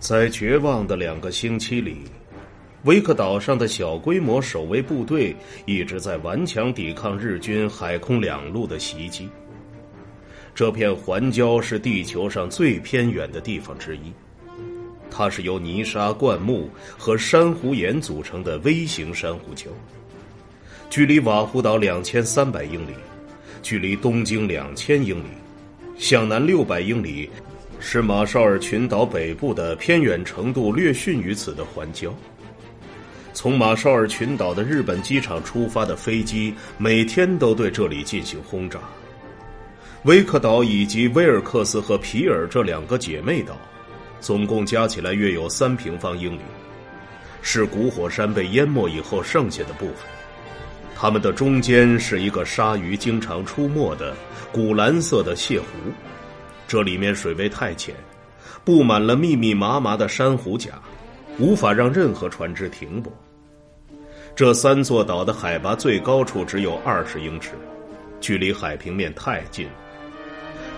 在绝望的两个星期里，威克岛上的小规模守卫部队一直在顽强抵抗日军海空两路的袭击。这片环礁是地球上最偏远的地方之一，它是由泥沙、灌木和珊瑚岩组成的微型珊瑚礁，距离瓦胡岛两千三百英里，距离东京两千英里，向南六百英里。是马绍尔群岛北部的偏远程度略逊于此的环礁。从马绍尔群岛的日本机场出发的飞机每天都对这里进行轰炸。威克岛以及威尔克斯和皮尔这两个姐妹岛，总共加起来约有三平方英里，是古火山被淹没以后剩下的部分。它们的中间是一个鲨鱼经常出没的古蓝色的泻湖。这里面水位太浅，布满了密密麻麻的珊瑚甲，无法让任何船只停泊。这三座岛的海拔最高处只有二十英尺，距离海平面太近，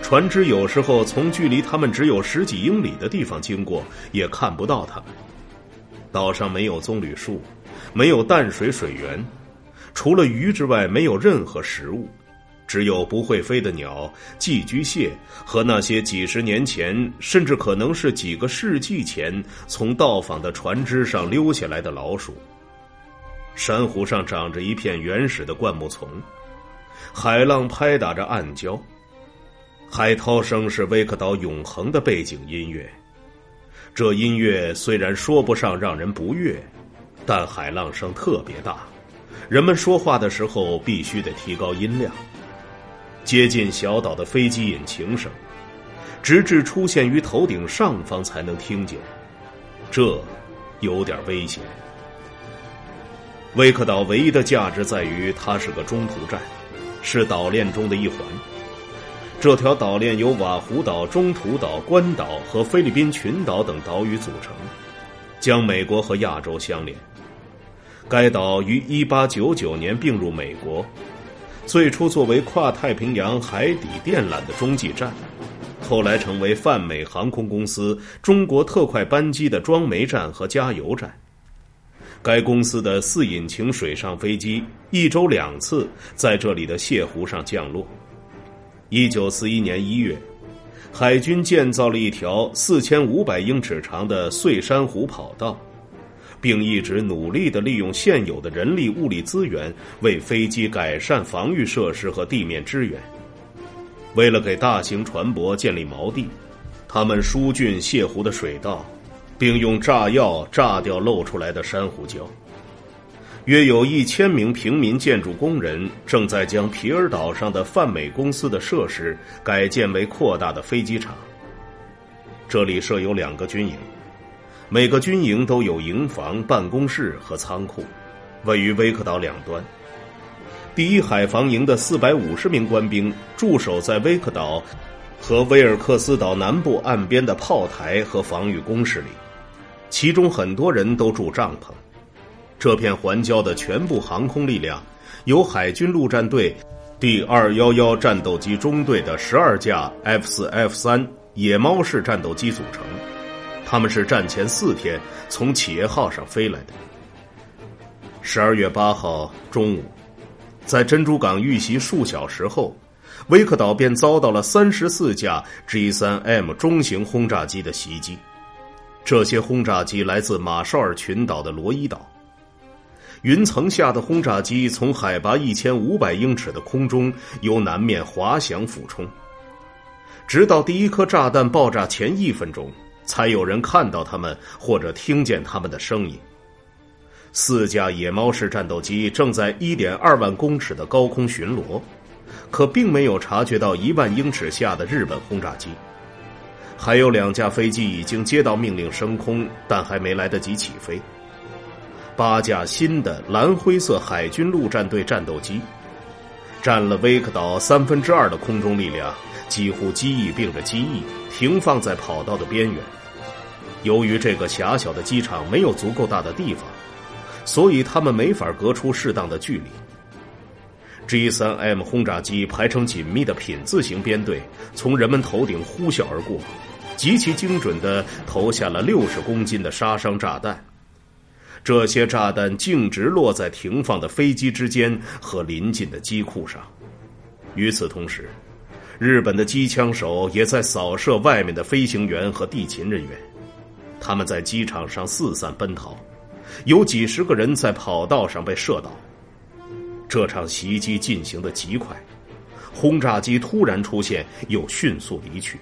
船只有时候从距离他们只有十几英里的地方经过，也看不到他们。岛上没有棕榈树，没有淡水水源，除了鱼之外，没有任何食物。只有不会飞的鸟、寄居蟹和那些几十年前，甚至可能是几个世纪前从到访的船只上溜下来的老鼠。珊瑚上长着一片原始的灌木丛，海浪拍打着暗礁，海涛声是威克岛永恒的背景音乐。这音乐虽然说不上让人不悦，但海浪声特别大，人们说话的时候必须得提高音量。接近小岛的飞机引擎声，直至出现于头顶上方才能听见，这有点危险。威克岛唯一的价值在于它是个中途站，是岛链中的一环。这条岛链由瓦胡岛、中途岛、关岛和菲律宾群岛等岛屿组成，将美国和亚洲相连。该岛于1899年并入美国。最初作为跨太平洋海底电缆的中继站，后来成为泛美航空公司中国特快班机的装煤站和加油站。该公司的四引擎水上飞机一周两次在这里的泻湖上降落。一九四一年一月，海军建造了一条四千五百英尺长的碎珊瑚跑道。并一直努力的利用现有的人力物力资源，为飞机改善防御设施和地面支援。为了给大型船舶建立锚地，他们疏浚泻湖的水道，并用炸药炸掉露出来的珊瑚礁。约有一千名平民建筑工人正在将皮尔岛上的泛美公司的设施改建为扩大的飞机场。这里设有两个军营。每个军营都有营房、办公室和仓库，位于威克岛两端。第一海防营的四百五十名官兵驻守在威克岛和威尔克斯岛南部岸边的炮台和防御工事里，其中很多人都住帐篷。这片环礁的全部航空力量由海军陆战队第二幺幺战斗机中队的十二架 F 四、F 三野猫式战斗机组成。他们是战前四天从企业号上飞来的。十二月八号中午，在珍珠港遇袭数小时后，威克岛便遭到了三十四架 G 三 M 中型轰炸机的袭击。这些轰炸机来自马绍尔群岛的罗伊岛。云层下的轰炸机从海拔一千五百英尺的空中由南面滑翔俯冲，直到第一颗炸弹爆炸前一分钟。才有人看到他们或者听见他们的声音。四架野猫式战斗机正在一点二万公尺的高空巡逻，可并没有察觉到一万英尺下的日本轰炸机。还有两架飞机已经接到命令升空，但还没来得及起飞。八架新的蓝灰色海军陆战队战斗机，占了威克岛三分之二的空中力量。几乎机翼并着机翼停放在跑道的边缘。由于这个狭小的机场没有足够大的地方，所以他们没法隔出适当的距离。G3M 轰炸机排成紧密的品字形编队，从人们头顶呼啸而过，极其精准的投下了六十公斤的杀伤炸弹。这些炸弹径直落在停放的飞机之间和临近的机库上。与此同时，日本的机枪手也在扫射外面的飞行员和地勤人员。他们在机场上四散奔逃，有几十个人在跑道上被射倒。这场袭击进行的极快，轰炸机突然出现又迅速离去。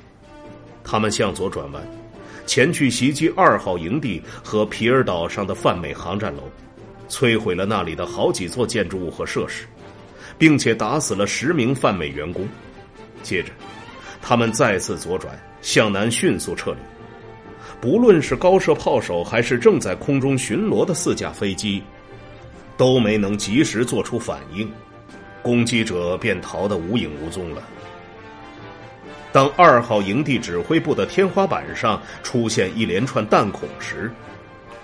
他们向左转弯，前去袭击二号营地和皮尔岛上的泛美航站楼，摧毁了那里的好几座建筑物和设施，并且打死了十名泛美员工。接着，他们再次左转向南，迅速撤离。不论是高射炮手，还是正在空中巡逻的四架飞机，都没能及时做出反应，攻击者便逃得无影无踪了。当二号营地指挥部的天花板上出现一连串弹孔时，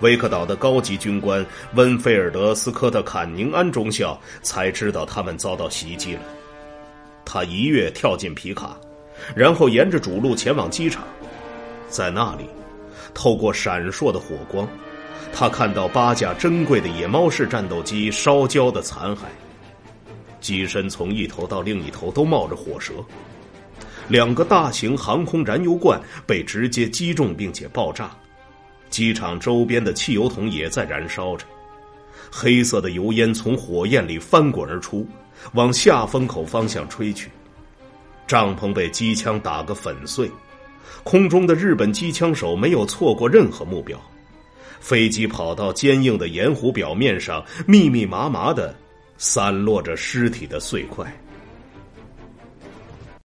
威克岛的高级军官温菲尔德·斯科特·坎宁安中校才知道他们遭到袭击了。他一跃跳进皮卡，然后沿着主路前往机场，在那里。透过闪烁的火光，他看到八架珍贵的野猫式战斗机烧焦的残骸，机身从一头到另一头都冒着火舌，两个大型航空燃油罐被直接击中并且爆炸，机场周边的汽油桶也在燃烧着，黑色的油烟从火焰里翻滚而出，往下风口方向吹去，帐篷被机枪打个粉碎。空中的日本机枪手没有错过任何目标，飞机跑到坚硬的盐湖表面上密密麻麻的散落着尸体的碎块。